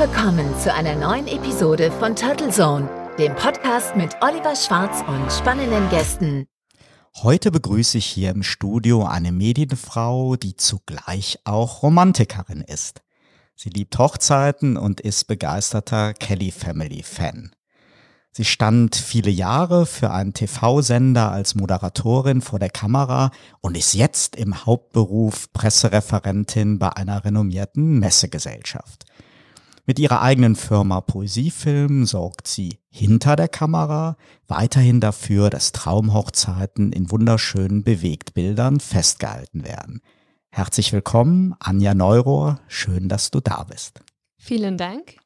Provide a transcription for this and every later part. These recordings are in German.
willkommen zu einer neuen Episode von Turtle Zone, dem Podcast mit Oliver Schwarz und spannenden Gästen. Heute begrüße ich hier im Studio eine Medienfrau, die zugleich auch Romantikerin ist. Sie liebt Hochzeiten und ist begeisterter Kelly Family Fan. Sie stand viele Jahre für einen TV-Sender als Moderatorin vor der Kamera und ist jetzt im Hauptberuf Pressereferentin bei einer renommierten Messegesellschaft. Mit ihrer eigenen Firma Poesiefilm sorgt sie hinter der Kamera weiterhin dafür, dass Traumhochzeiten in wunderschönen Bewegtbildern festgehalten werden. Herzlich willkommen, Anja Neurohr. Schön, dass du da bist. Vielen Dank.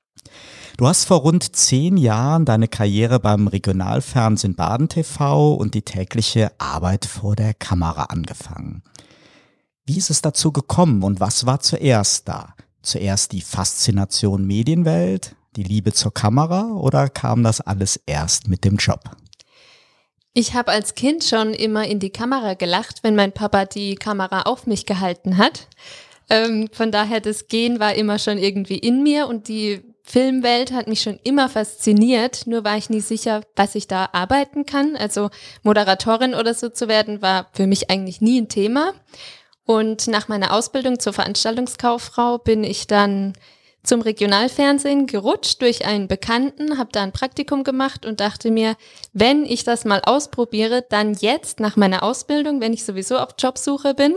Du hast vor rund zehn Jahren deine Karriere beim Regionalfernsehen Baden TV und die tägliche Arbeit vor der Kamera angefangen. Wie ist es dazu gekommen und was war zuerst da? Zuerst die Faszination Medienwelt, die Liebe zur Kamera oder kam das alles erst mit dem Job? Ich habe als Kind schon immer in die Kamera gelacht, wenn mein Papa die Kamera auf mich gehalten hat. Ähm, von daher, das Gehen war immer schon irgendwie in mir und die Filmwelt hat mich schon immer fasziniert, nur war ich nie sicher, was ich da arbeiten kann. Also Moderatorin oder so zu werden, war für mich eigentlich nie ein Thema. Und nach meiner Ausbildung zur Veranstaltungskauffrau bin ich dann zum Regionalfernsehen gerutscht durch einen Bekannten, habe da ein Praktikum gemacht und dachte mir, wenn ich das mal ausprobiere, dann jetzt nach meiner Ausbildung, wenn ich sowieso auf Jobsuche bin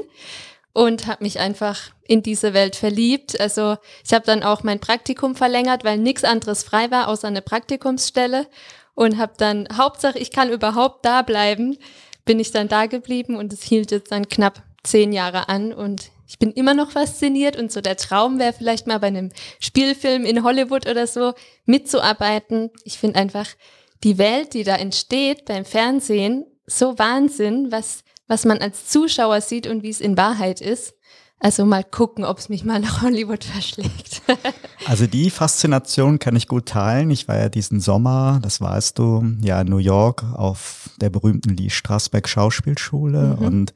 und habe mich einfach in diese Welt verliebt. Also ich habe dann auch mein Praktikum verlängert, weil nichts anderes frei war außer eine Praktikumsstelle und habe dann Hauptsache ich kann überhaupt da bleiben, bin ich dann da geblieben und es hielt jetzt dann knapp zehn Jahre an und ich bin immer noch fasziniert und so der Traum wäre vielleicht mal bei einem Spielfilm in Hollywood oder so mitzuarbeiten. Ich finde einfach die Welt, die da entsteht beim Fernsehen, so Wahnsinn, was was man als Zuschauer sieht und wie es in Wahrheit ist. Also mal gucken, ob es mich mal nach Hollywood verschlägt. also die Faszination kann ich gut teilen. Ich war ja diesen Sommer, das weißt du, ja in New York auf der berühmten Lee Strasberg Schauspielschule mhm. und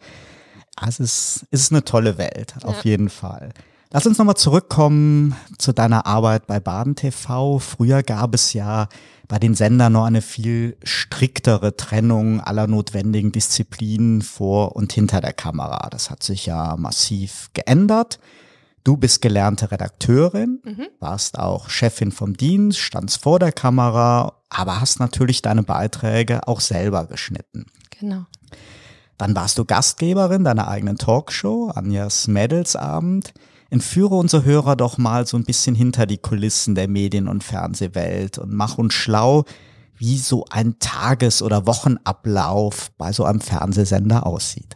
es ist, es ist eine tolle Welt, auf ja. jeden Fall. Lass uns nochmal zurückkommen zu deiner Arbeit bei Baden TV. Früher gab es ja bei den Sendern noch eine viel striktere Trennung aller notwendigen Disziplinen vor und hinter der Kamera. Das hat sich ja massiv geändert. Du bist gelernte Redakteurin, mhm. warst auch Chefin vom Dienst, standst vor der Kamera, aber hast natürlich deine Beiträge auch selber geschnitten. Genau. Dann warst du Gastgeberin deiner eigenen Talkshow, Anjas Mädelsabend entführe unsere Hörer doch mal so ein bisschen hinter die Kulissen der Medien- und Fernsehwelt und mach uns schlau, wie so ein Tages- oder Wochenablauf bei so einem Fernsehsender aussieht.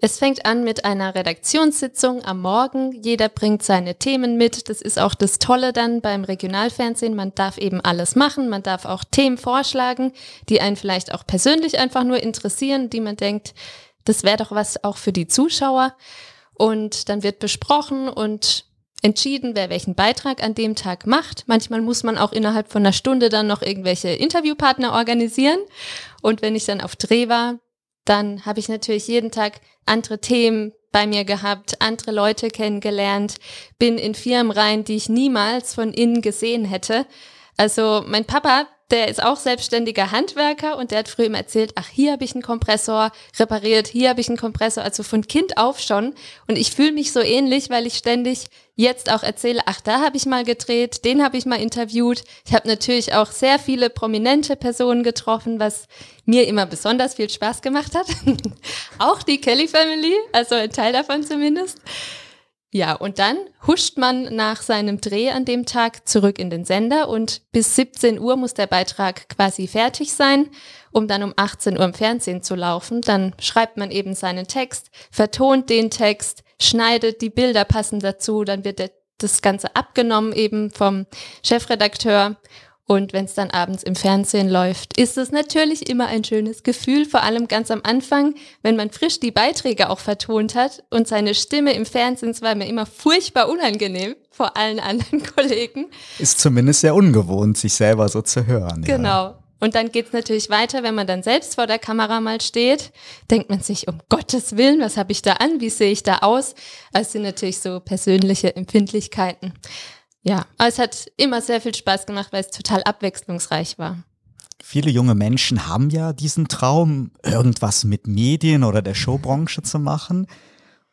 Es fängt an mit einer Redaktionssitzung am Morgen. Jeder bringt seine Themen mit. Das ist auch das Tolle dann beim Regionalfernsehen. Man darf eben alles machen. Man darf auch Themen vorschlagen, die einen vielleicht auch persönlich einfach nur interessieren, die man denkt, das wäre doch was auch für die Zuschauer. Und dann wird besprochen und entschieden, wer welchen Beitrag an dem Tag macht. Manchmal muss man auch innerhalb von einer Stunde dann noch irgendwelche Interviewpartner organisieren. Und wenn ich dann auf Dreh war, dann habe ich natürlich jeden Tag andere Themen bei mir gehabt, andere Leute kennengelernt, bin in Firmen rein, die ich niemals von innen gesehen hätte. Also mein Papa, der ist auch selbstständiger Handwerker und der hat früher immer erzählt, ach, hier habe ich einen Kompressor repariert, hier habe ich einen Kompressor, also von Kind auf schon. Und ich fühle mich so ähnlich, weil ich ständig jetzt auch erzähle, ach, da habe ich mal gedreht, den habe ich mal interviewt. Ich habe natürlich auch sehr viele prominente Personen getroffen, was mir immer besonders viel Spaß gemacht hat. auch die Kelly Family, also ein Teil davon zumindest. Ja, und dann huscht man nach seinem Dreh an dem Tag zurück in den Sender und bis 17 Uhr muss der Beitrag quasi fertig sein, um dann um 18 Uhr im Fernsehen zu laufen. Dann schreibt man eben seinen Text, vertont den Text, schneidet die Bilder passend dazu, dann wird das Ganze abgenommen eben vom Chefredakteur und wenn es dann abends im Fernsehen läuft, ist es natürlich immer ein schönes Gefühl, vor allem ganz am Anfang, wenn man frisch die Beiträge auch vertont hat und seine Stimme im Fernsehen, es war mir immer furchtbar unangenehm vor allen anderen Kollegen. Ist zumindest sehr ungewohnt, sich selber so zu hören. Genau. Ja. Und dann geht's natürlich weiter, wenn man dann selbst vor der Kamera mal steht, denkt man sich, um Gottes Willen, was habe ich da an, wie sehe ich da aus? Das sind natürlich so persönliche Empfindlichkeiten. Ja, aber es hat immer sehr viel Spaß gemacht, weil es total abwechslungsreich war. Viele junge Menschen haben ja diesen Traum, irgendwas mit Medien oder der Showbranche zu machen.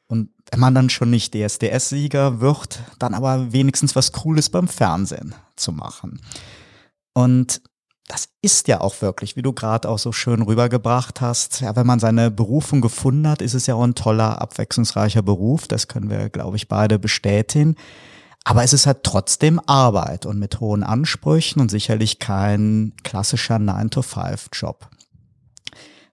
Und wenn man dann schon nicht DSDS-Sieger wird, dann aber wenigstens was Cooles beim Fernsehen zu machen. Und das ist ja auch wirklich, wie du gerade auch so schön rübergebracht hast. Ja, wenn man seine Berufung gefunden hat, ist es ja auch ein toller, abwechslungsreicher Beruf. Das können wir, glaube ich, beide bestätigen. Aber es ist halt trotzdem Arbeit und mit hohen Ansprüchen und sicherlich kein klassischer 9-to-5-Job.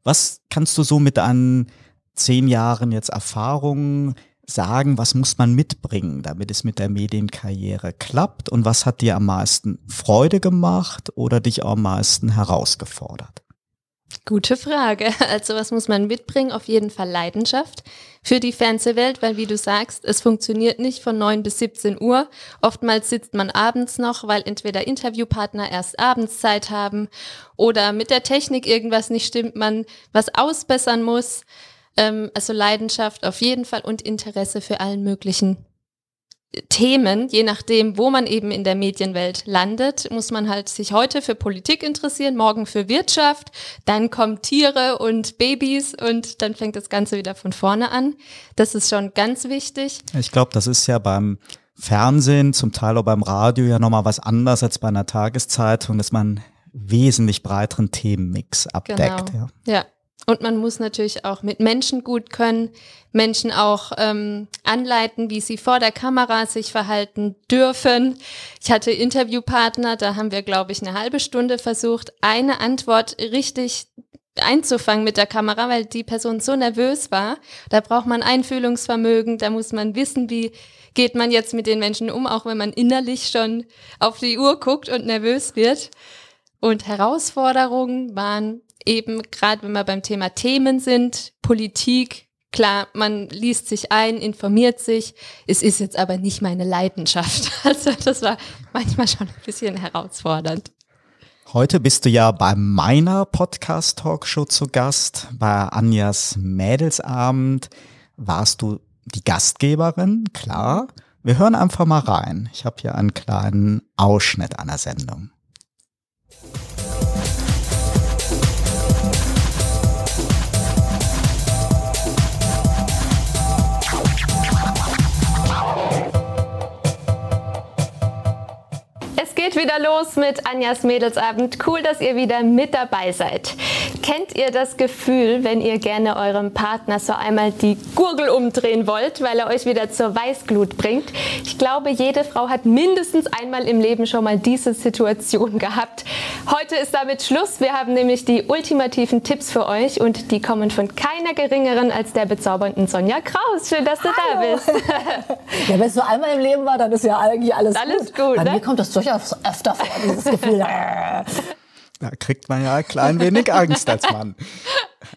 Was kannst du so mit deinen zehn Jahren jetzt Erfahrung sagen, was muss man mitbringen, damit es mit der Medienkarriere klappt und was hat dir am meisten Freude gemacht oder dich am meisten herausgefordert? Gute Frage. Also was muss man mitbringen? Auf jeden Fall Leidenschaft für die Fernsehwelt, weil wie du sagst, es funktioniert nicht von 9 bis 17 Uhr. Oftmals sitzt man abends noch, weil entweder Interviewpartner erst abends Zeit haben oder mit der Technik irgendwas nicht stimmt, man was ausbessern muss. Ähm, also Leidenschaft auf jeden Fall und Interesse für allen möglichen Themen, je nachdem, wo man eben in der Medienwelt landet, muss man halt sich heute für Politik interessieren, morgen für Wirtschaft, dann kommen Tiere und Babys und dann fängt das Ganze wieder von vorne an. Das ist schon ganz wichtig. Ich glaube, das ist ja beim Fernsehen, zum Teil auch beim Radio ja nochmal was anderes als bei einer Tageszeitung, dass man wesentlich breiteren Themenmix abdeckt. Genau. Ja. ja. Und man muss natürlich auch mit Menschen gut können, Menschen auch ähm, anleiten, wie sie vor der Kamera sich verhalten dürfen. Ich hatte Interviewpartner, da haben wir, glaube ich, eine halbe Stunde versucht, eine Antwort richtig einzufangen mit der Kamera, weil die Person so nervös war. Da braucht man Einfühlungsvermögen, da muss man wissen, wie geht man jetzt mit den Menschen um, auch wenn man innerlich schon auf die Uhr guckt und nervös wird. Und Herausforderungen waren eben gerade wenn wir beim Thema Themen sind, Politik, klar, man liest sich ein, informiert sich. Es ist jetzt aber nicht meine Leidenschaft. Also das war manchmal schon ein bisschen herausfordernd. Heute bist du ja bei meiner Podcast-Talkshow zu Gast. Bei Anjas Mädelsabend warst du die Gastgeberin, klar. Wir hören einfach mal rein. Ich habe hier einen kleinen Ausschnitt einer Sendung. Wieder los mit Anjas Mädelsabend. Cool, dass ihr wieder mit dabei seid. Kennt ihr das Gefühl, wenn ihr gerne eurem Partner so einmal die Gurgel umdrehen wollt, weil er euch wieder zur Weißglut bringt? Ich glaube, jede Frau hat mindestens einmal im Leben schon mal diese Situation gehabt. Heute ist damit Schluss. Wir haben nämlich die ultimativen Tipps für euch und die kommen von keiner geringeren als der bezaubernden Sonja Kraus. Schön, dass du Hallo. da bist. ja, wenn es nur einmal im Leben war, dann ist ja eigentlich alles, alles gut. gut Bei ne? mir kommt das durchaus öfter vor, dieses Gefühl. Da kriegt man ja ein klein wenig Angst als Mann.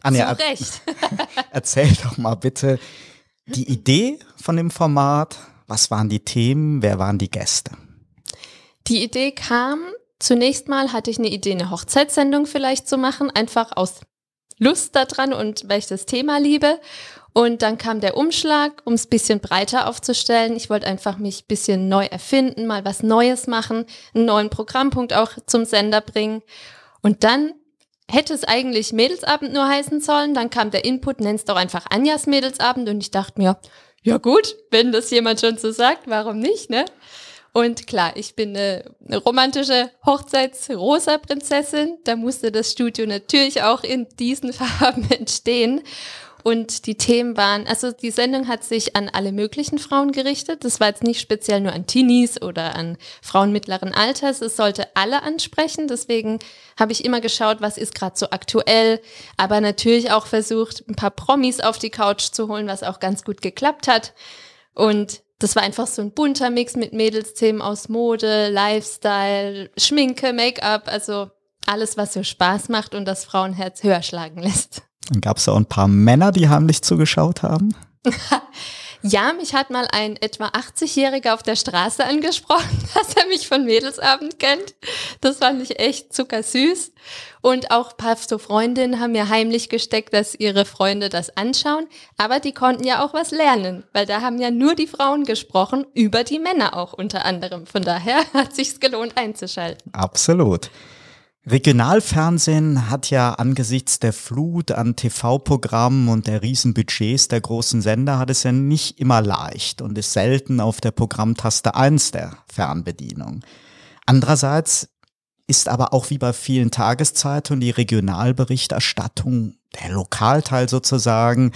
Anja, Zu Recht. erzähl doch mal bitte die Idee von dem Format. Was waren die Themen? Wer waren die Gäste? Die Idee kam, zunächst mal hatte ich eine Idee, eine Hochzeitssendung vielleicht zu machen, einfach aus Lust daran und weil ich das Thema liebe. Und dann kam der Umschlag, um es bisschen breiter aufzustellen. Ich wollte einfach mich bisschen neu erfinden, mal was Neues machen, einen neuen Programmpunkt auch zum Sender bringen. Und dann hätte es eigentlich Mädelsabend nur heißen sollen. Dann kam der Input, nenn's doch einfach Anjas Mädelsabend. Und ich dachte mir, ja gut, wenn das jemand schon so sagt, warum nicht, ne? Und klar, ich bin eine, eine romantische Hochzeits-Rosa-Prinzessin. Da musste das Studio natürlich auch in diesen Farben entstehen. Und die Themen waren, also die Sendung hat sich an alle möglichen Frauen gerichtet. Das war jetzt nicht speziell nur an Teenies oder an Frauen mittleren Alters. Es sollte alle ansprechen. Deswegen habe ich immer geschaut, was ist gerade so aktuell. Aber natürlich auch versucht, ein paar Promis auf die Couch zu holen, was auch ganz gut geklappt hat. Und das war einfach so ein bunter Mix mit Mädelsthemen aus Mode, Lifestyle, Schminke, Make-up, also alles, was so Spaß macht und das Frauenherz höher schlagen lässt. Dann gab es auch ein paar Männer, die heimlich zugeschaut haben. Ja, mich hat mal ein etwa 80-Jähriger auf der Straße angesprochen, dass er mich von Mädelsabend kennt. Das fand ich echt zuckersüß. Und auch ein paar so Freundinnen haben mir heimlich gesteckt, dass ihre Freunde das anschauen. Aber die konnten ja auch was lernen, weil da haben ja nur die Frauen gesprochen, über die Männer auch unter anderem. Von daher hat sich's gelohnt einzuschalten. Absolut. Regionalfernsehen hat ja angesichts der Flut an TV-Programmen und der Riesenbudgets der großen Sender hat es ja nicht immer leicht und ist selten auf der Programmtaste 1 der Fernbedienung. Andererseits ist aber auch wie bei vielen Tageszeitungen die Regionalberichterstattung, der Lokalteil sozusagen,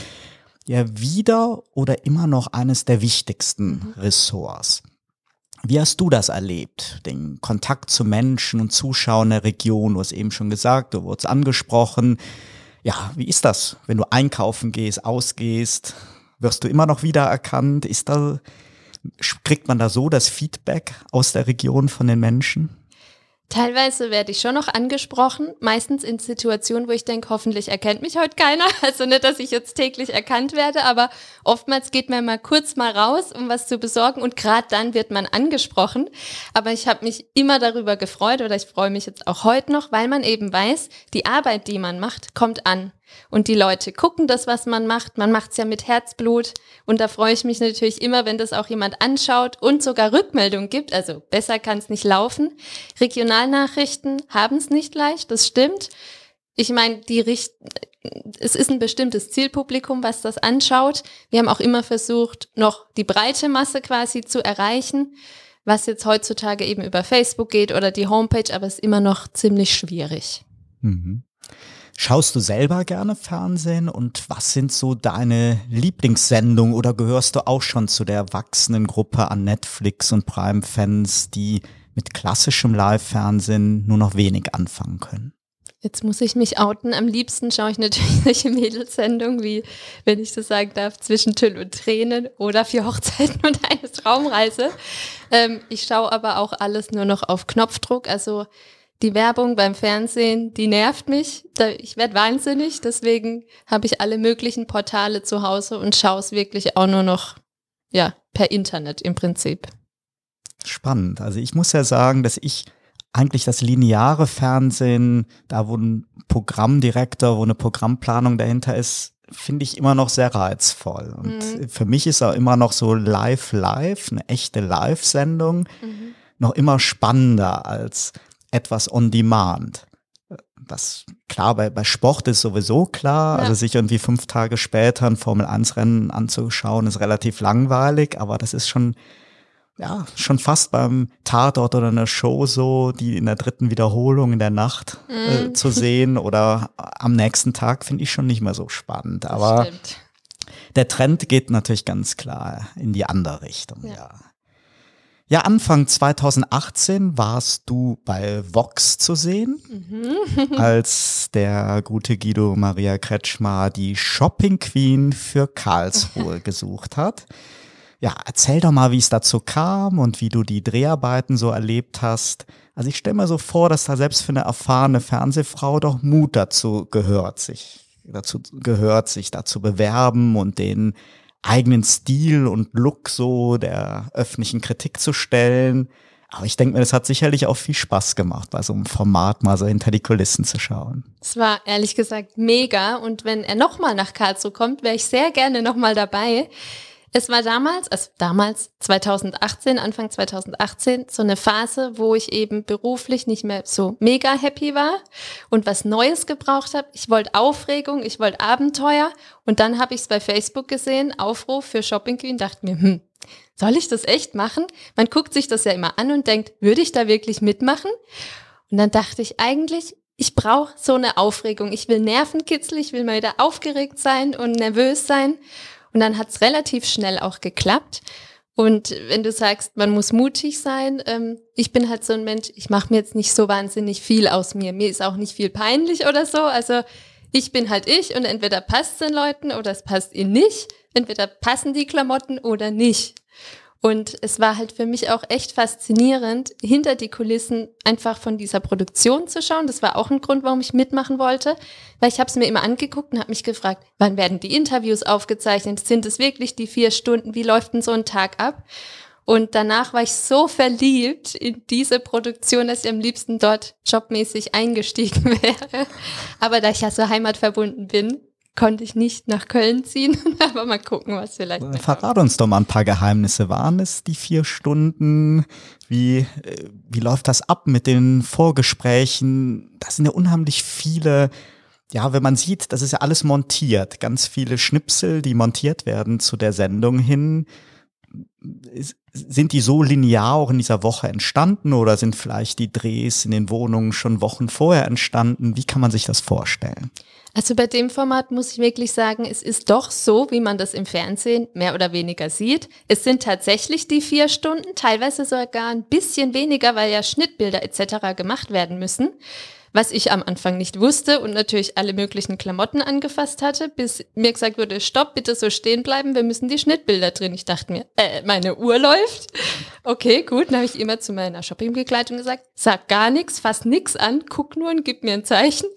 ja wieder oder immer noch eines der wichtigsten Ressorts. Wie hast du das erlebt? Den Kontakt zu Menschen und Zuschauern der Region, du hast eben schon gesagt, du wurdest angesprochen. Ja, wie ist das, wenn du einkaufen gehst, ausgehst? Wirst du immer noch wiedererkannt? Ist da, kriegt man da so das Feedback aus der Region von den Menschen? Teilweise werde ich schon noch angesprochen, meistens in Situationen, wo ich denke, hoffentlich erkennt mich heute keiner. Also nicht, dass ich jetzt täglich erkannt werde, aber oftmals geht man mal kurz mal raus, um was zu besorgen und gerade dann wird man angesprochen. Aber ich habe mich immer darüber gefreut oder ich freue mich jetzt auch heute noch, weil man eben weiß, die Arbeit, die man macht, kommt an. Und die Leute gucken das, was man macht. Man macht es ja mit Herzblut. Und da freue ich mich natürlich immer, wenn das auch jemand anschaut und sogar Rückmeldung gibt. Also besser kann es nicht laufen. Regionalnachrichten haben es nicht leicht, das stimmt. Ich meine, die Richt es ist ein bestimmtes Zielpublikum, was das anschaut. Wir haben auch immer versucht, noch die breite Masse quasi zu erreichen, was jetzt heutzutage eben über Facebook geht oder die Homepage, aber es ist immer noch ziemlich schwierig. Mhm. Schaust du selber gerne Fernsehen und was sind so deine Lieblingssendungen oder gehörst du auch schon zu der wachsenden Gruppe an Netflix und Prime-Fans, die mit klassischem Live-Fernsehen nur noch wenig anfangen können? Jetzt muss ich mich outen. Am liebsten schaue ich natürlich solche Mädelsendungen wie, wenn ich so sagen darf, zwischen Tüll und Tränen oder vier Hochzeiten und eine Traumreise. Ähm, ich schaue aber auch alles nur noch auf Knopfdruck. Also die Werbung beim Fernsehen, die nervt mich. Ich werde wahnsinnig, deswegen habe ich alle möglichen Portale zu Hause und schaue es wirklich auch nur noch ja, per Internet im Prinzip. Spannend. Also ich muss ja sagen, dass ich eigentlich das lineare Fernsehen, da wo ein Programmdirektor, wo eine Programmplanung dahinter ist, finde ich immer noch sehr reizvoll. Und mhm. für mich ist auch immer noch so live live, eine echte Live-Sendung, mhm. noch immer spannender als etwas on demand. Das klar, bei, bei Sport ist sowieso klar. Ja. Also sich irgendwie fünf Tage später ein Formel-1-Rennen anzuschauen, ist relativ langweilig, aber das ist schon, ja, schon fast beim Tatort oder einer Show so, die in der dritten Wiederholung in der Nacht äh, mhm. zu sehen oder am nächsten Tag finde ich schon nicht mehr so spannend. Aber der Trend geht natürlich ganz klar in die andere Richtung, ja. ja. Ja, Anfang 2018 warst du bei Vox zu sehen, mhm. als der gute Guido Maria Kretschmer die Shopping Queen für Karlsruhe gesucht hat. Ja, erzähl doch mal, wie es dazu kam und wie du die Dreharbeiten so erlebt hast. Also ich stelle mir so vor, dass da selbst für eine erfahrene Fernsehfrau doch Mut dazu gehört, sich dazu gehört, sich dazu bewerben und den eigenen Stil und Look so der öffentlichen Kritik zu stellen. Aber ich denke mir, das hat sicherlich auch viel Spaß gemacht, bei so einem Format mal so hinter die Kulissen zu schauen. Es war ehrlich gesagt mega. Und wenn er nochmal nach Karlsruhe kommt, wäre ich sehr gerne nochmal dabei. Es war damals, also damals 2018, Anfang 2018, so eine Phase, wo ich eben beruflich nicht mehr so mega happy war und was Neues gebraucht habe. Ich wollte Aufregung, ich wollte Abenteuer und dann habe ich es bei Facebook gesehen, Aufruf für Shopping Queen, dachte mir, hm, soll ich das echt machen? Man guckt sich das ja immer an und denkt, würde ich da wirklich mitmachen? Und dann dachte ich eigentlich, ich brauche so eine Aufregung. Ich will Nervenkitzel, ich will mal wieder aufgeregt sein und nervös sein. Und dann hat es relativ schnell auch geklappt. Und wenn du sagst, man muss mutig sein, ähm, ich bin halt so ein Mensch, ich mache mir jetzt nicht so wahnsinnig viel aus mir. Mir ist auch nicht viel peinlich oder so. Also ich bin halt ich und entweder passt es den Leuten oder es passt ihnen nicht. Entweder passen die Klamotten oder nicht. Und es war halt für mich auch echt faszinierend, hinter die Kulissen einfach von dieser Produktion zu schauen. Das war auch ein Grund, warum ich mitmachen wollte, weil ich habe es mir immer angeguckt und habe mich gefragt, wann werden die Interviews aufgezeichnet? Sind es wirklich die vier Stunden? Wie läuft denn so ein Tag ab? Und danach war ich so verliebt in diese Produktion, dass ich am liebsten dort jobmäßig eingestiegen wäre. Aber da ich ja so heimatverbunden bin, konnte ich nicht nach Köln ziehen. Aber mal gucken, was vielleicht. Verrat uns doch mal ein paar Geheimnisse. Waren es die vier Stunden? Wie, äh, wie läuft das ab mit den Vorgesprächen? Das sind ja unheimlich viele ja, wenn man sieht, das ist ja alles montiert, ganz viele Schnipsel, die montiert werden zu der Sendung hin. Sind die so linear auch in dieser Woche entstanden oder sind vielleicht die Drehs in den Wohnungen schon Wochen vorher entstanden? Wie kann man sich das vorstellen? Also bei dem Format muss ich wirklich sagen, es ist doch so, wie man das im Fernsehen mehr oder weniger sieht. Es sind tatsächlich die vier Stunden, teilweise sogar ein bisschen weniger, weil ja Schnittbilder etc. gemacht werden müssen. Was ich am Anfang nicht wusste und natürlich alle möglichen Klamotten angefasst hatte, bis mir gesagt wurde, stopp, bitte so stehen bleiben, wir müssen die Schnittbilder drin. Ich dachte mir, äh, meine Uhr läuft. Okay, gut, dann habe ich immer zu meiner Shoppingbegleitung gesagt, sag gar nichts, fass nix an, guck nur und gib mir ein Zeichen.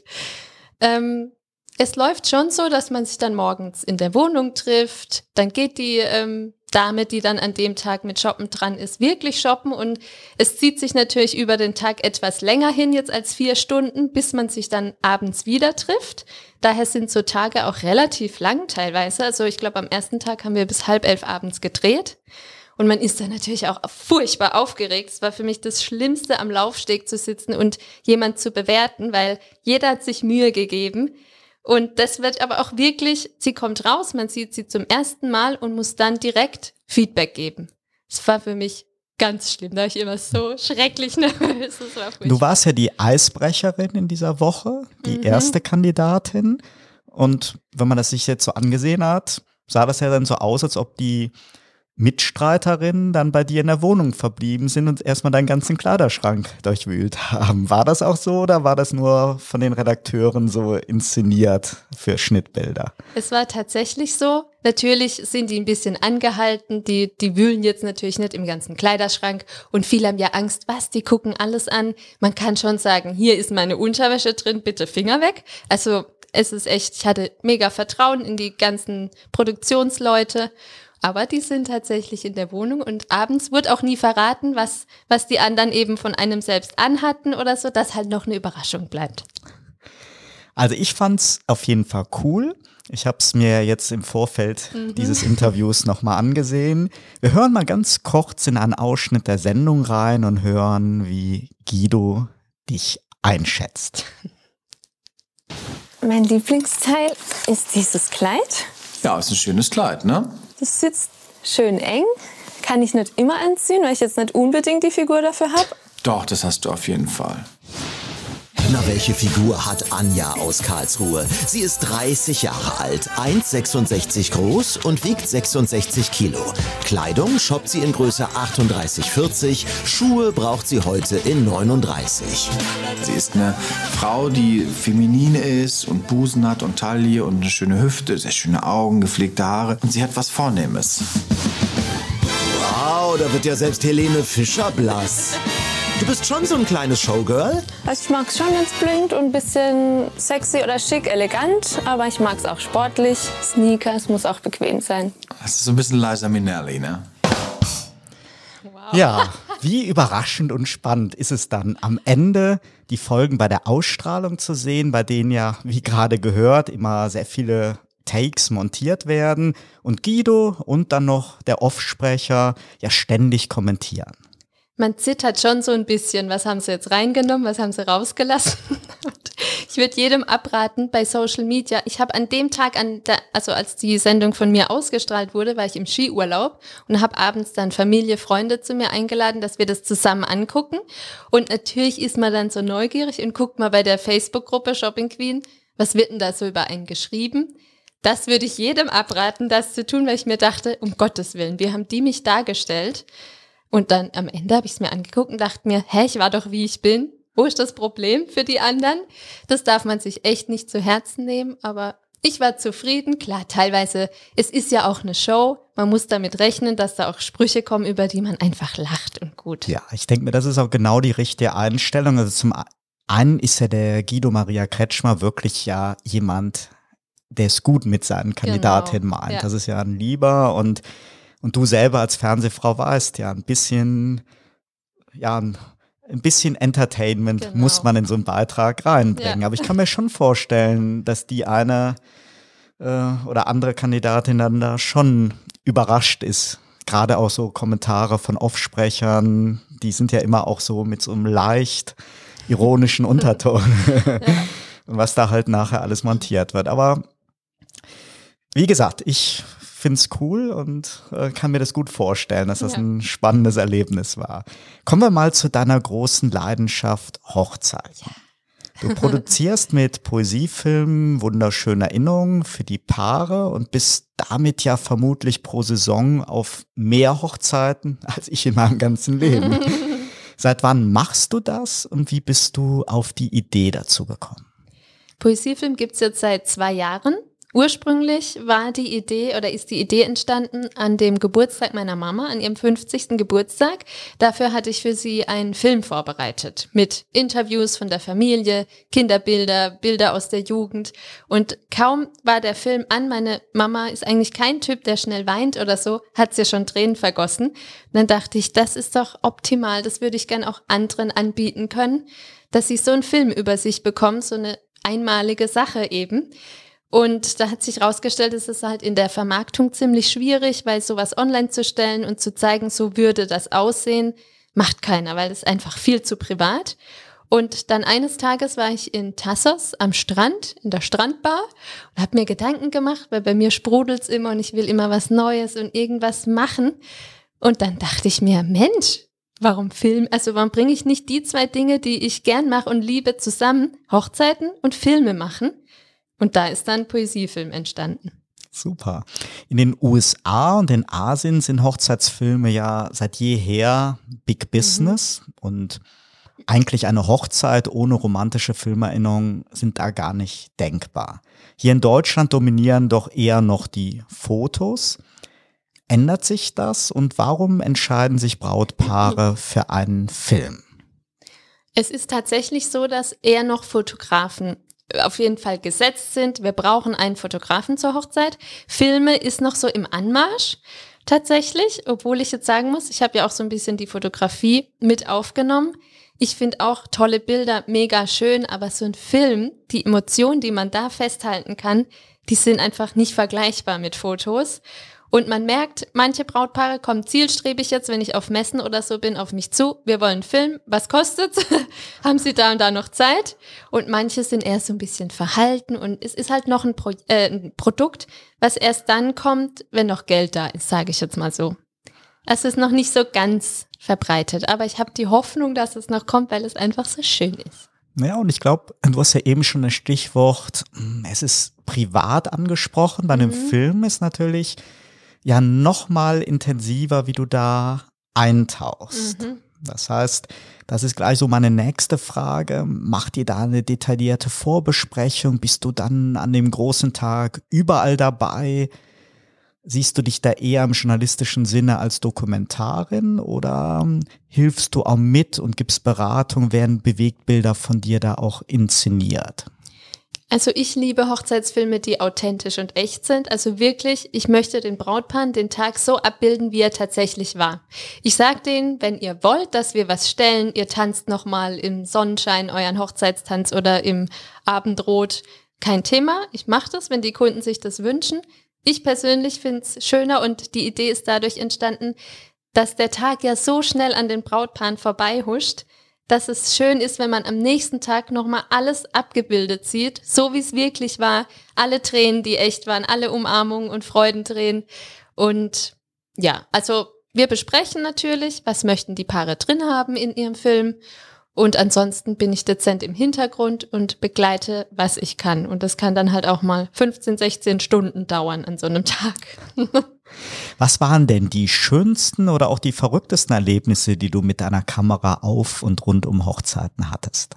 Ähm, es läuft schon so, dass man sich dann morgens in der Wohnung trifft. Dann geht die ähm, Dame, die dann an dem Tag mit Shoppen dran ist, wirklich shoppen. Und es zieht sich natürlich über den Tag etwas länger hin, jetzt als vier Stunden, bis man sich dann abends wieder trifft. Daher sind so Tage auch relativ lang teilweise. Also ich glaube, am ersten Tag haben wir bis halb elf abends gedreht. Und man ist dann natürlich auch furchtbar aufgeregt. Es war für mich das Schlimmste, am Laufsteg zu sitzen und jemand zu bewerten, weil jeder hat sich Mühe gegeben. Und das wird aber auch wirklich, sie kommt raus, man sieht sie zum ersten Mal und muss dann direkt Feedback geben. Das war für mich ganz schlimm, da ich immer so schrecklich nervös. War du warst ja die Eisbrecherin in dieser Woche, die mhm. erste Kandidatin. Und wenn man das sich jetzt so angesehen hat, sah das ja dann so aus, als ob die Mitstreiterinnen dann bei dir in der Wohnung verblieben sind und erstmal deinen ganzen Kleiderschrank durchwühlt haben. War das auch so oder war das nur von den Redakteuren so inszeniert für Schnittbilder? Es war tatsächlich so. Natürlich sind die ein bisschen angehalten, die, die wühlen jetzt natürlich nicht im ganzen Kleiderschrank und viele haben ja Angst, was, die gucken alles an. Man kann schon sagen, hier ist meine Unterwäsche drin, bitte Finger weg. Also es ist echt, ich hatte mega Vertrauen in die ganzen Produktionsleute aber die sind tatsächlich in der Wohnung und abends wird auch nie verraten, was, was die anderen eben von einem selbst anhatten oder so, dass halt noch eine Überraschung bleibt. Also ich fand's auf jeden Fall cool. Ich habe es mir jetzt im Vorfeld mhm. dieses Interviews nochmal angesehen. Wir hören mal ganz kurz in einen Ausschnitt der Sendung rein und hören, wie Guido dich einschätzt. Mein Lieblingsteil ist dieses Kleid. Ja, ist ein schönes Kleid, ne? Das sitzt schön eng. Kann ich nicht immer anziehen, weil ich jetzt nicht unbedingt die Figur dafür habe. Doch, das hast du auf jeden Fall. Na, welche Figur hat Anja aus Karlsruhe? Sie ist 30 Jahre alt, 1,66 groß und wiegt 66 Kilo. Kleidung shoppt sie in Größe 38, 40. Schuhe braucht sie heute in 39. Sie ist eine Frau, die feminin ist und Busen hat und Taille und eine schöne Hüfte, sehr schöne Augen, gepflegte Haare. Und sie hat was Vornehmes. Wow, da wird ja selbst Helene Fischer blass. Du bist schon so ein kleines Showgirl? Also ich mag es schon ganz blind und ein bisschen sexy oder schick, elegant, aber ich mag es auch sportlich. Sneakers muss auch bequem sein. Das ist so ein bisschen Liza Minnelli, ne? Wow. Ja, wie überraschend und spannend ist es dann am Ende, die Folgen bei der Ausstrahlung zu sehen, bei denen ja, wie gerade gehört, immer sehr viele Takes montiert werden und Guido und dann noch der Offsprecher ja ständig kommentieren man zittert schon so ein bisschen, was haben sie jetzt reingenommen, was haben sie rausgelassen. ich würde jedem abraten bei Social Media. Ich habe an dem Tag, an der, also als die Sendung von mir ausgestrahlt wurde, war ich im Skiurlaub und habe abends dann Familie, Freunde zu mir eingeladen, dass wir das zusammen angucken. Und natürlich ist man dann so neugierig und guckt mal bei der Facebook-Gruppe Shopping Queen, was wird denn da so über einen geschrieben? Das würde ich jedem abraten, das zu tun, weil ich mir dachte, um Gottes Willen, wie haben die mich dargestellt? Und dann am Ende habe ich es mir angeguckt und dachte mir, hä, ich war doch wie ich bin. Wo ist das Problem für die anderen? Das darf man sich echt nicht zu Herzen nehmen, aber Ich war zufrieden, klar, teilweise, es ist ja auch eine Show, man muss damit rechnen, dass da auch Sprüche kommen, über die man einfach lacht und gut. Ja, ich denke mir, das ist auch genau die richtige Einstellung. Also zum einen ist ja der Guido Maria Kretschmer wirklich ja jemand, der es gut mit seinen Kandidatinnen Genau, meint. ja. Das ist ja ein Lieber und, und du selber als Fernsehfrau weißt ja, ein bisschen, ja, ein, bisschen Entertainment Genau. muss man in so einen Beitrag reinbringen. Ja. Aber ich kann mir schon vorstellen, dass die eine äh, oder andere Kandidatin dann da schon überrascht ist. Gerade auch so Kommentare von Offsprechern, die sind ja immer auch so mit so einem leicht ironischen Unterton, was da halt nachher alles montiert wird. Aber wie gesagt, ich find's cool und äh, kann mir das gut vorstellen, dass das Ja. ein spannendes Erlebnis war. Kommen wir mal zu deiner großen Leidenschaft Hochzeit. Du produzierst mit Poesiefilmen wunderschöne Erinnerungen für die Paare und bist damit ja vermutlich pro Saison auf mehr Hochzeiten als ich in meinem ganzen Leben. Seit wann machst du das und wie bist du auf die Idee dazu gekommen? Poesiefilm gibt's jetzt seit zwei Jahren. Ursprünglich war die Idee oder ist die Idee entstanden an dem Geburtstag meiner Mama, an ihrem 50. Geburtstag. Dafür hatte ich für sie einen Film vorbereitet mit Interviews von der Familie, Kinderbilder, Bilder aus der Jugend. Und kaum war der Film an, meine Mama ist eigentlich kein Typ, der schnell weint oder so, hat sie schon Tränen vergossen. Und dann dachte ich, das ist doch optimal, das würde ich gern auch anderen anbieten können, dass sie so einen Film über sich bekommen, so eine einmalige Sache eben. Und da hat sich herausgestellt, es ist halt in der Vermarktung ziemlich schwierig, weil sowas online zu stellen und zu zeigen, so würde das aussehen, macht keiner, weil ist einfach viel zu privat. Und dann eines Tages war ich in Tassos am Strand, in der Strandbar und habe mir Gedanken gemacht, weil bei mir sprudelt's immer und ich will immer was Neues und irgendwas machen. Und dann dachte ich mir, Mensch, warum Film? Also warum bringe ich nicht die zwei Dinge, die ich gern mache und liebe, zusammen? Hochzeiten und Filme machen. Und da ist dann Poesiefilm entstanden. Super. In den USA und in Asien sind Hochzeitsfilme ja seit jeher Big Business und eigentlich eine Hochzeit ohne romantische Filmerinnerung sind da gar nicht denkbar. Hier in Deutschland dominieren doch eher noch die Fotos. Ändert sich das und warum entscheiden sich Brautpaare für einen Film? Es ist tatsächlich so, dass eher noch Fotografen auf jeden Fall gesetzt sind. Wir brauchen einen Fotografen zur Hochzeit. Filme ist noch so im Anmarsch tatsächlich, obwohl ich jetzt sagen muss, ich habe ja auch so ein bisschen die Fotografie mit aufgenommen. Ich finde auch tolle Bilder mega schön, aber so ein Film, die Emotionen, die man da festhalten kann, die sind einfach nicht vergleichbar mit Fotos. Und man merkt, manche Brautpaare kommen zielstrebig jetzt, wenn ich auf Messen oder so bin, auf mich zu. Wir wollen einen Film. Was kostet's? Haben Sie da und da noch Zeit? Und manche sind eher so ein bisschen verhalten und es ist halt noch ein, Pro äh, ein Produkt, was erst dann kommt, wenn noch Geld da ist, sage ich jetzt mal so. Es ist noch nicht so ganz verbreitet, aber ich habe die Hoffnung, dass es noch kommt, weil es einfach so schön ist. Ja, und ich glaube, du hast ja eben schon das Stichwort, mm, es ist privat angesprochen. Bei einem Film ist natürlich ja noch mal intensiver, wie du da eintauchst. Das heißt, das ist gleich so meine nächste Frage. Macht ihr da eine detaillierte Vorbesprechung? Bist du dann an dem großen Tag überall dabei? Siehst du dich da eher im journalistischen Sinne als Dokumentarin oder ähm, hilfst du auch mit und gibst Beratung, werden Bewegtbilder von dir da auch inszeniert? Also ich liebe Hochzeitsfilme, die authentisch und echt sind. Also wirklich, ich möchte den Brautpaaren den Tag so abbilden, wie er tatsächlich war. Ich sag denen, wenn ihr wollt, dass wir was stellen, ihr tanzt nochmal im Sonnenschein euren Hochzeitstanz oder im Abendrot, kein Thema. Ich mache das, wenn die Kunden sich das wünschen. Ich persönlich finde es schöner und die Idee ist dadurch entstanden, dass der Tag ja so schnell an den Brautpaaren vorbeihuscht, dass es schön ist, wenn man am nächsten Tag nochmal alles abgebildet sieht, so wie es wirklich war. Alle Tränen, die echt waren, alle Umarmungen und Freudentränen. Und ja, also wir besprechen natürlich, was möchten die Paare drin haben in ihrem Film. Und ansonsten bin ich dezent im Hintergrund und begleite, was ich kann. Und das kann dann halt auch mal 15, 16 Stunden dauern an so einem Tag. Was waren denn die schönsten oder auch die verrücktesten Erlebnisse, die du mit deiner Kamera auf und rund um Hochzeiten hattest?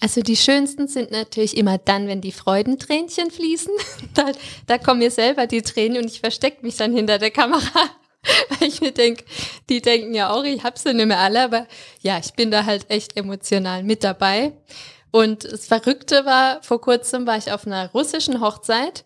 Also die schönsten sind natürlich immer dann, wenn die Freudentränchen fließen. Da, da kommen mir selber die Tränen und ich verstecke mich dann hinter der Kamera, weil ich mir denke, die denken ja auch, ich hab sie nicht mehr alle, aber ja, ich bin da halt echt emotional mit dabei. Und das Verrückte war, vor kurzem war ich auf einer russischen Hochzeit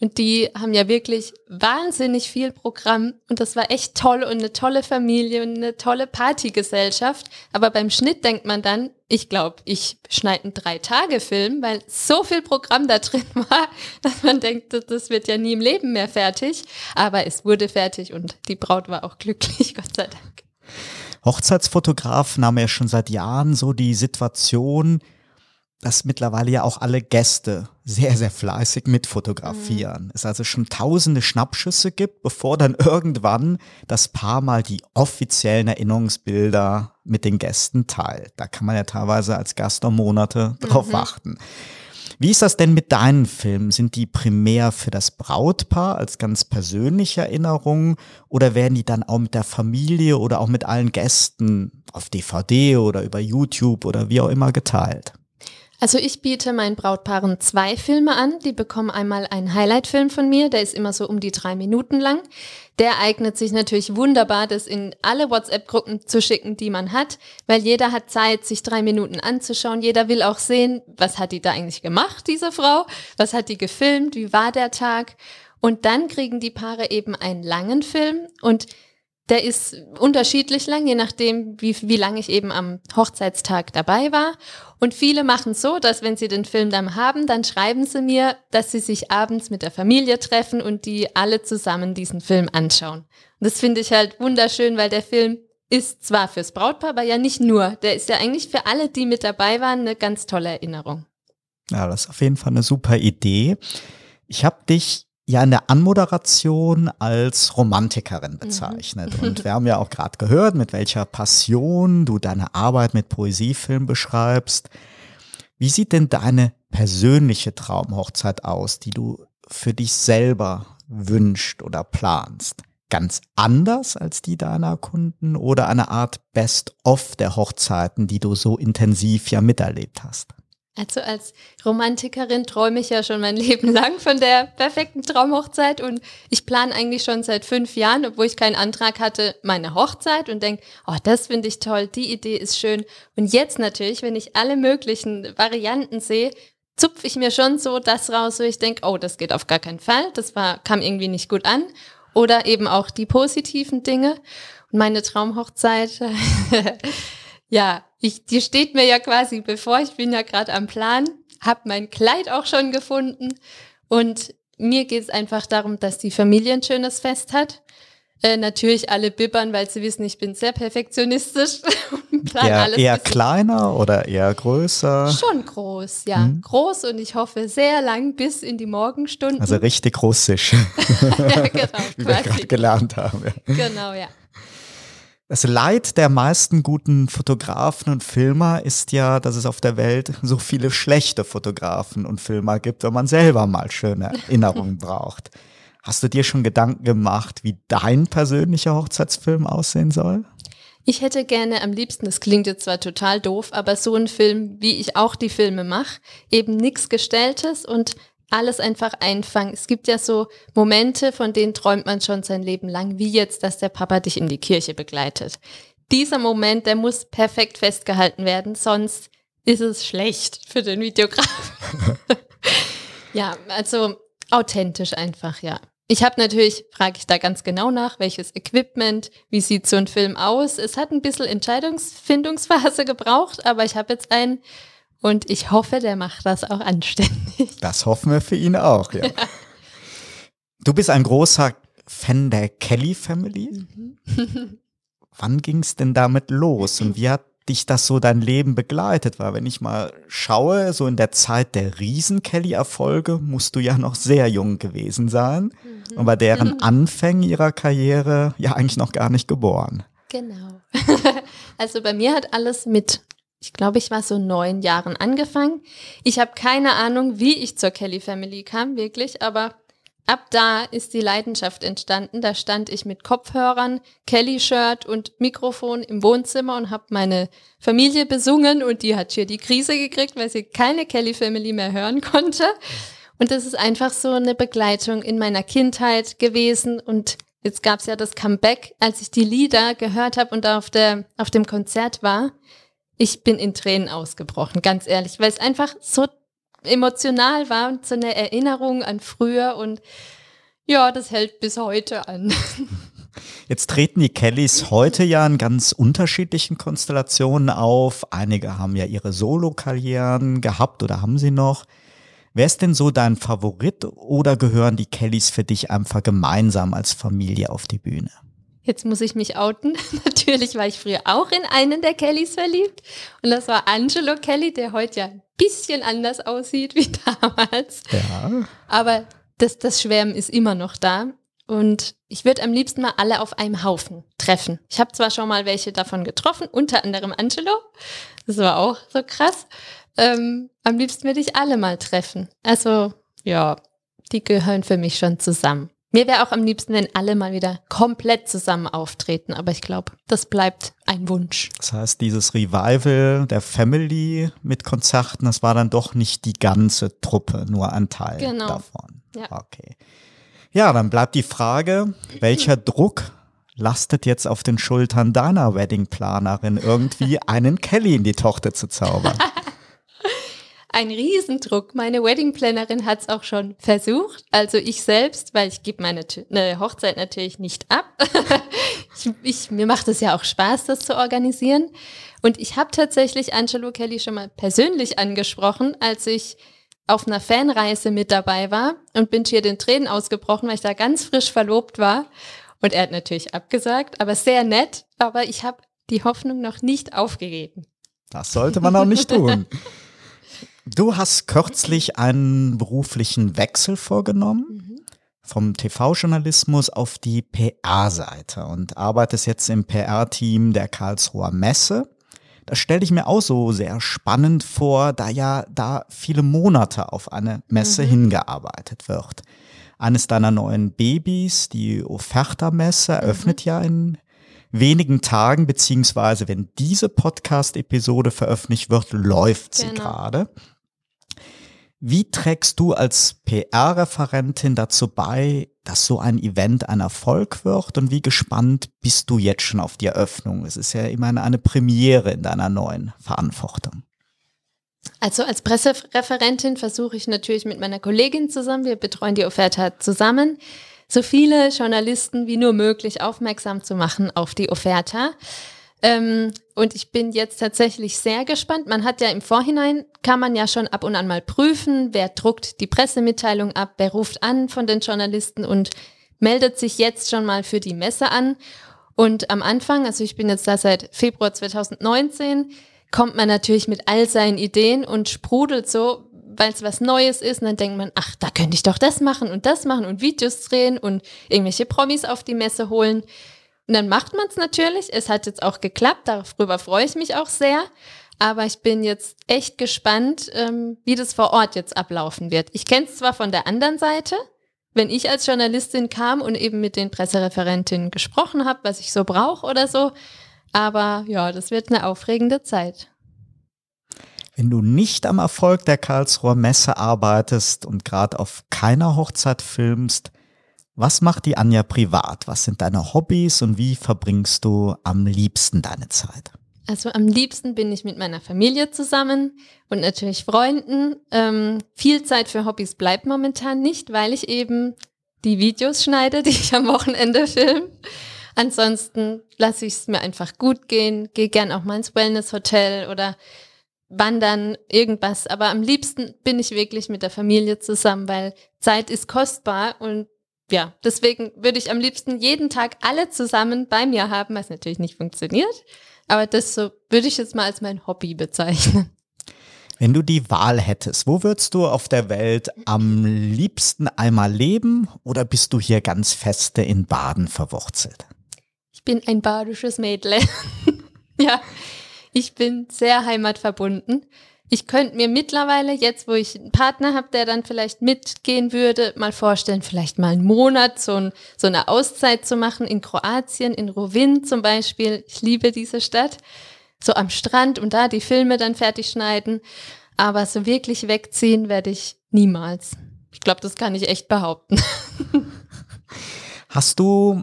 und die haben ja wirklich wahnsinnig viel Programm und das war echt toll und eine tolle Familie und eine tolle Partygesellschaft. Aber beim Schnitt denkt man dann, ich glaube, ich schneide einen Drei-Tage-Film, weil so viel Programm da drin war, dass man denkt, das wird ja nie im Leben mehr fertig. Aber es wurde fertig und die Braut war auch glücklich, Gott sei Dank. Hochzeitsfotografen haben ja schon seit Jahren so die Situation, dass mittlerweile ja auch alle Gäste sehr, sehr fleißig mitfotografieren. Mhm. Es also schon tausende Schnappschüsse gibt, bevor dann irgendwann das Paar mal die offiziellen Erinnerungsbilder mit den Gästen teilt. Da kann man ja teilweise als Gast noch Monate drauf mhm. warten. Wie ist das denn mit deinen Filmen? Sind die primär für das Brautpaar als ganz persönliche Erinnerungen oder werden die dann auch mit der Familie oder auch mit allen Gästen auf DVD oder über YouTube oder wie auch immer geteilt? Also ich biete meinen Brautpaaren zwei Filme an. Die bekommen einmal einen Highlight-Film von mir, der ist immer so um die drei Minuten lang. Der eignet sich natürlich wunderbar, das in alle WhatsApp-Gruppen zu schicken, die man hat, weil jeder hat Zeit, sich drei Minuten anzuschauen. Jeder will auch sehen, was hat die da eigentlich gemacht, diese Frau? Was hat die gefilmt? Wie war der Tag? Und dann kriegen die Paare eben einen langen Film und der ist unterschiedlich lang, je nachdem, wie, wie lange ich eben am Hochzeitstag dabei war. Und viele machen so, dass wenn sie den Film dann haben, dann schreiben sie mir, dass sie sich abends mit der Familie treffen und die alle zusammen diesen Film anschauen. Und das finde ich halt wunderschön, weil der Film ist zwar fürs Brautpaar, aber ja nicht nur. Der ist ja eigentlich für alle, die mit dabei waren, eine ganz tolle Erinnerung. Ja, das ist auf jeden Fall eine super Idee. Ich habe dich ja in der Anmoderation als Romantikerin mhm. bezeichnet. Mhm. Und wir haben ja auch gerade gehört, mit welcher Passion du deine Arbeit mit Poesiefilm beschreibst. Wie sieht denn deine persönliche Traumhochzeit aus, die du für dich selber wünscht oder planst? Ganz anders als die deiner Kunden oder eine Art Best-of der Hochzeiten, die du so intensiv ja miterlebt hast? Also als Romantikerin träume ich ja schon mein Leben lang von der perfekten Traumhochzeit und ich plane eigentlich schon seit fünf Jahren, obwohl ich keinen Antrag hatte, meine Hochzeit und denke, oh, das finde ich toll, die Idee ist schön. Und jetzt natürlich, wenn ich alle möglichen Varianten sehe, zupfe ich mir schon so das raus, wo ich denke, oh, das geht auf gar keinen Fall, das war, kam irgendwie nicht gut an. Oder eben auch die positiven Dinge. Und meine Traumhochzeit, Ja, ich, die steht mir ja quasi bevor. Ich bin ja gerade am Plan, habe mein Kleid auch schon gefunden und mir geht es einfach darum, dass die Familie ein schönes Fest hat. Äh, natürlich alle bibbern, weil sie wissen, ich bin sehr perfektionistisch ja, alles. Eher kleiner oder eher größer? Schon groß, ja. Hm. Groß und ich hoffe sehr lang bis in die Morgenstunden. Also richtig russisch. ja, genau. Wie wir gerade gelernt haben. Ja. Genau, ja. Das Leid der meisten guten Fotografen und Filmer ist ja, dass es auf der Welt so viele schlechte Fotografen und Filmer gibt, wenn man selber mal schöne Erinnerungen braucht. Hast du dir schon Gedanken gemacht, wie dein persönlicher Hochzeitsfilm aussehen soll? Ich hätte gerne am liebsten, das klingt jetzt zwar total doof, aber so ein Film, wie ich auch die Filme mache, eben nichts Gestelltes und alles einfach einfangen. Es gibt ja so Momente, von denen träumt man schon sein Leben lang, wie jetzt, dass der Papa dich in die Kirche begleitet. Dieser Moment, der muss perfekt festgehalten werden, sonst ist es schlecht für den Videografen. ja, also authentisch einfach, ja. Ich habe natürlich, frage ich da ganz genau nach, welches Equipment, wie sieht so ein Film aus. Es hat ein bisschen Entscheidungsfindungsphase gebraucht, aber ich habe jetzt einen und ich hoffe, der macht das auch anständig. Das hoffen wir für ihn auch, ja. Du bist ein großer Fan der Kelly Family. Mhm. Wann ging es denn damit los und wie hat dich das so dein Leben begleitet? Weil wenn ich mal schaue, so in der Zeit der Riesen-Kelly-Erfolge musst du ja noch sehr jung gewesen sein mhm. und bei deren mhm. Anfängen ihrer Karriere ja eigentlich noch gar nicht geboren. Genau. also bei mir hat alles mit ich glaube, ich war so neun Jahren angefangen. Ich habe keine Ahnung, wie ich zur Kelly Family kam, wirklich, aber ab da ist die Leidenschaft entstanden. Da stand ich mit Kopfhörern, Kelly-Shirt und Mikrofon im Wohnzimmer und habe meine Familie besungen und die hat hier die Krise gekriegt, weil sie keine Kelly-Family mehr hören konnte. Und das ist einfach so eine Begleitung in meiner Kindheit gewesen und Jetzt gab's ja das Comeback, als ich die Lieder gehört habe und auf, der, auf dem Konzert war. Ich bin in Tränen ausgebrochen, ganz ehrlich, weil es einfach so emotional war und so eine Erinnerung an früher und ja, das hält bis heute an. Jetzt treten die Kellys heute ja in ganz unterschiedlichen Konstellationen auf. Einige haben ja ihre Solo-Karrieren gehabt oder haben sie noch. Wer ist denn so dein Favorit oder gehören die Kellys für dich einfach gemeinsam als Familie auf die Bühne? Jetzt muss ich mich outen. Natürlich war ich früher auch in einen der Kellys verliebt. Und das war Angelo Kelly, der heute ja ein bisschen anders aussieht wie damals. Ja. Aber das, das Schwärmen ist immer noch da. Und ich würde am liebsten mal alle auf einem Haufen treffen. Ich habe zwar schon mal welche davon getroffen, unter anderem Angelo. Das war auch so krass. Ähm, am liebsten würde ich alle mal treffen. Also ja, die gehören für mich schon zusammen. Mir wäre auch am liebsten, wenn alle mal wieder komplett zusammen auftreten, aber ich glaube, das bleibt ein Wunsch. Das heißt, dieses Revival der Family mit Konzerten, das war dann doch nicht die ganze Truppe, nur ein Teil genau. davon. Ja. Okay. Ja, dann bleibt die Frage, welcher Druck lastet jetzt auf den Schultern deiner Weddingplanerin, irgendwie einen Kelly in die Tochter zu zaubern? ein Riesendruck. Meine Weddingplanerin hat es auch schon versucht. Also ich selbst, weil ich gebe meine ne Hochzeit natürlich nicht ab. ich, ich, mir macht es ja auch Spaß, das zu organisieren. Und ich habe tatsächlich Angelo Kelly schon mal persönlich angesprochen, als ich auf einer Fanreise mit dabei war und bin hier den Tränen ausgebrochen, weil ich da ganz frisch verlobt war. Und er hat natürlich abgesagt, aber sehr nett. Aber ich habe die Hoffnung noch nicht aufgegeben. Das sollte man auch nicht tun. Du hast kürzlich einen beruflichen Wechsel vorgenommen. Mhm. Vom TV-Journalismus auf die PR-Seite und arbeitest jetzt im PR-Team der Karlsruher Messe. Das stelle ich mir auch so sehr spannend vor, da ja da viele Monate auf eine Messe mhm. hingearbeitet wird. Eines deiner neuen Babys, die Offerta-Messe, eröffnet mhm. ja in wenigen Tagen, beziehungsweise wenn diese Podcast-Episode veröffentlicht wird, läuft sie genau. gerade. Wie trägst du als PR-Referentin dazu bei, dass so ein Event ein Erfolg wird? Und wie gespannt bist du jetzt schon auf die Eröffnung? Es ist ja immerhin eine Premiere in deiner neuen Verantwortung. Also als Pressereferentin versuche ich natürlich mit meiner Kollegin zusammen, wir betreuen die Offerte zusammen, so viele Journalisten wie nur möglich aufmerksam zu machen auf die Offerte. Ähm, und ich bin jetzt tatsächlich sehr gespannt. Man hat ja im Vorhinein, kann man ja schon ab und an mal prüfen, wer druckt die Pressemitteilung ab, wer ruft an von den Journalisten und meldet sich jetzt schon mal für die Messe an. Und am Anfang, also ich bin jetzt da seit Februar 2019, kommt man natürlich mit all seinen Ideen und sprudelt so, weil es was Neues ist. Und dann denkt man, ach, da könnte ich doch das machen und das machen und Videos drehen und irgendwelche Promis auf die Messe holen. Und dann macht man es natürlich. Es hat jetzt auch geklappt, darüber freue ich mich auch sehr. Aber ich bin jetzt echt gespannt, ähm, wie das vor Ort jetzt ablaufen wird. Ich kenne es zwar von der anderen Seite, wenn ich als Journalistin kam und eben mit den Pressereferentinnen gesprochen habe, was ich so brauche oder so. Aber ja, das wird eine aufregende Zeit. Wenn du nicht am Erfolg der Karlsruher Messe arbeitest und gerade auf keiner Hochzeit filmst, was macht die Anja privat? Was sind deine Hobbys und wie verbringst du am liebsten deine Zeit? Also am liebsten bin ich mit meiner Familie zusammen und natürlich Freunden. Ähm, viel Zeit für Hobbys bleibt momentan nicht, weil ich eben die Videos schneide, die ich am Wochenende filme. Ansonsten lasse ich es mir einfach gut gehen, gehe gern auch mal ins Wellness-Hotel oder wandern, irgendwas. Aber am liebsten bin ich wirklich mit der Familie zusammen, weil Zeit ist kostbar und ja, deswegen würde ich am liebsten jeden Tag alle zusammen bei mir haben, was natürlich nicht funktioniert. Aber das so würde ich jetzt mal als mein Hobby bezeichnen. Wenn du die Wahl hättest, wo würdest du auf der Welt am liebsten einmal leben oder bist du hier ganz feste in Baden verwurzelt? Ich bin ein badisches Mädle. ja, ich bin sehr heimatverbunden. Ich könnte mir mittlerweile, jetzt wo ich einen Partner habe, der dann vielleicht mitgehen würde, mal vorstellen, vielleicht mal einen Monat so, ein, so eine Auszeit zu machen in Kroatien, in Rovin zum Beispiel. Ich liebe diese Stadt. So am Strand und da die Filme dann fertig schneiden. Aber so wirklich wegziehen werde ich niemals. Ich glaube, das kann ich echt behaupten. Hast du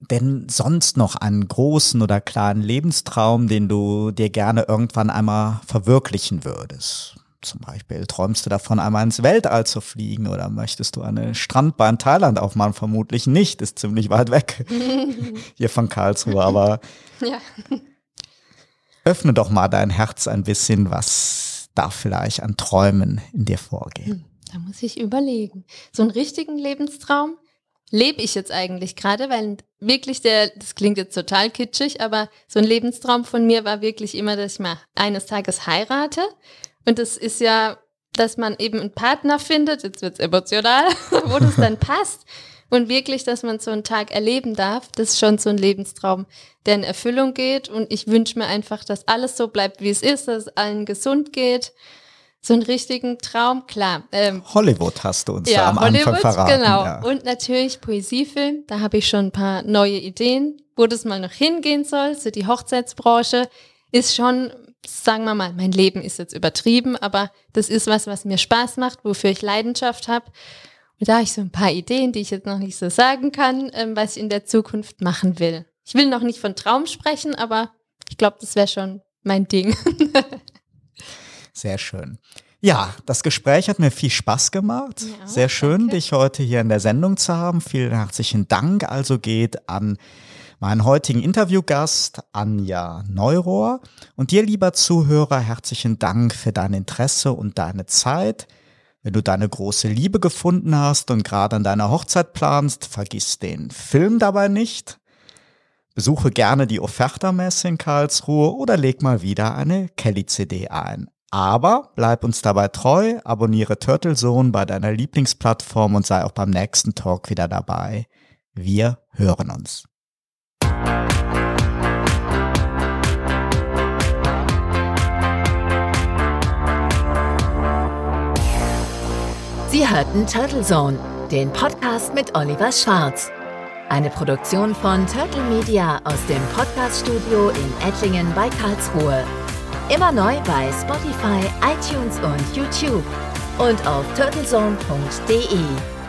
denn sonst noch einen großen oder kleinen Lebenstraum, den du dir gerne irgendwann einmal verwirklichen würdest? Zum Beispiel träumst du davon, einmal ins Weltall zu fliegen oder möchtest du eine Strandbahn in Thailand aufmachen? Vermutlich nicht, ist ziemlich weit weg hier von Karlsruhe, aber ja. öffne doch mal dein Herz ein bisschen, was da vielleicht an Träumen in dir vorgeht. Hm, da muss ich überlegen. So einen richtigen Lebenstraum? Lebe ich jetzt eigentlich gerade, weil wirklich der, das klingt jetzt total kitschig, aber so ein Lebenstraum von mir war wirklich immer, dass ich mal eines Tages heirate. Und das ist ja, dass man eben einen Partner findet, jetzt wird's emotional, wo das dann passt. Und wirklich, dass man so einen Tag erleben darf, das ist schon so ein Lebenstraum, der in Erfüllung geht. Und ich wünsche mir einfach, dass alles so bleibt, wie es ist, dass es allen gesund geht so einen richtigen Traum, klar. Ähm, Hollywood hast du uns ja, da am Hollywood, Anfang verraten. Genau. Ja. Und natürlich Poesiefilm, da habe ich schon ein paar neue Ideen, wo das mal noch hingehen soll. So die Hochzeitsbranche ist schon, sagen wir mal, mein Leben ist jetzt übertrieben, aber das ist was, was mir Spaß macht, wofür ich Leidenschaft habe. Und da habe ich so ein paar Ideen, die ich jetzt noch nicht so sagen kann, ähm, was ich in der Zukunft machen will. Ich will noch nicht von Traum sprechen, aber ich glaube, das wäre schon mein Ding. Sehr schön. Ja, das Gespräch hat mir viel Spaß gemacht. Ja, Sehr schön, danke. dich heute hier in der Sendung zu haben. Vielen herzlichen Dank also geht an meinen heutigen Interviewgast Anja Neurohr und dir, lieber Zuhörer, herzlichen Dank für dein Interesse und deine Zeit. Wenn du deine große Liebe gefunden hast und gerade an deiner Hochzeit planst, vergiss den Film dabei nicht. Besuche gerne die Offerta-Messe in Karlsruhe oder leg mal wieder eine Kelly-CD ein. Aber bleib uns dabei treu, abonniere Turtle Zone bei deiner Lieblingsplattform und sei auch beim nächsten Talk wieder dabei. Wir hören uns. Sie hörten Turtle Zone, den Podcast mit Oliver Schwarz. Eine Produktion von Turtle Media aus dem Podcaststudio in Ettlingen bei Karlsruhe. Immer neu bei Spotify, iTunes und YouTube und auf turtlezone.de.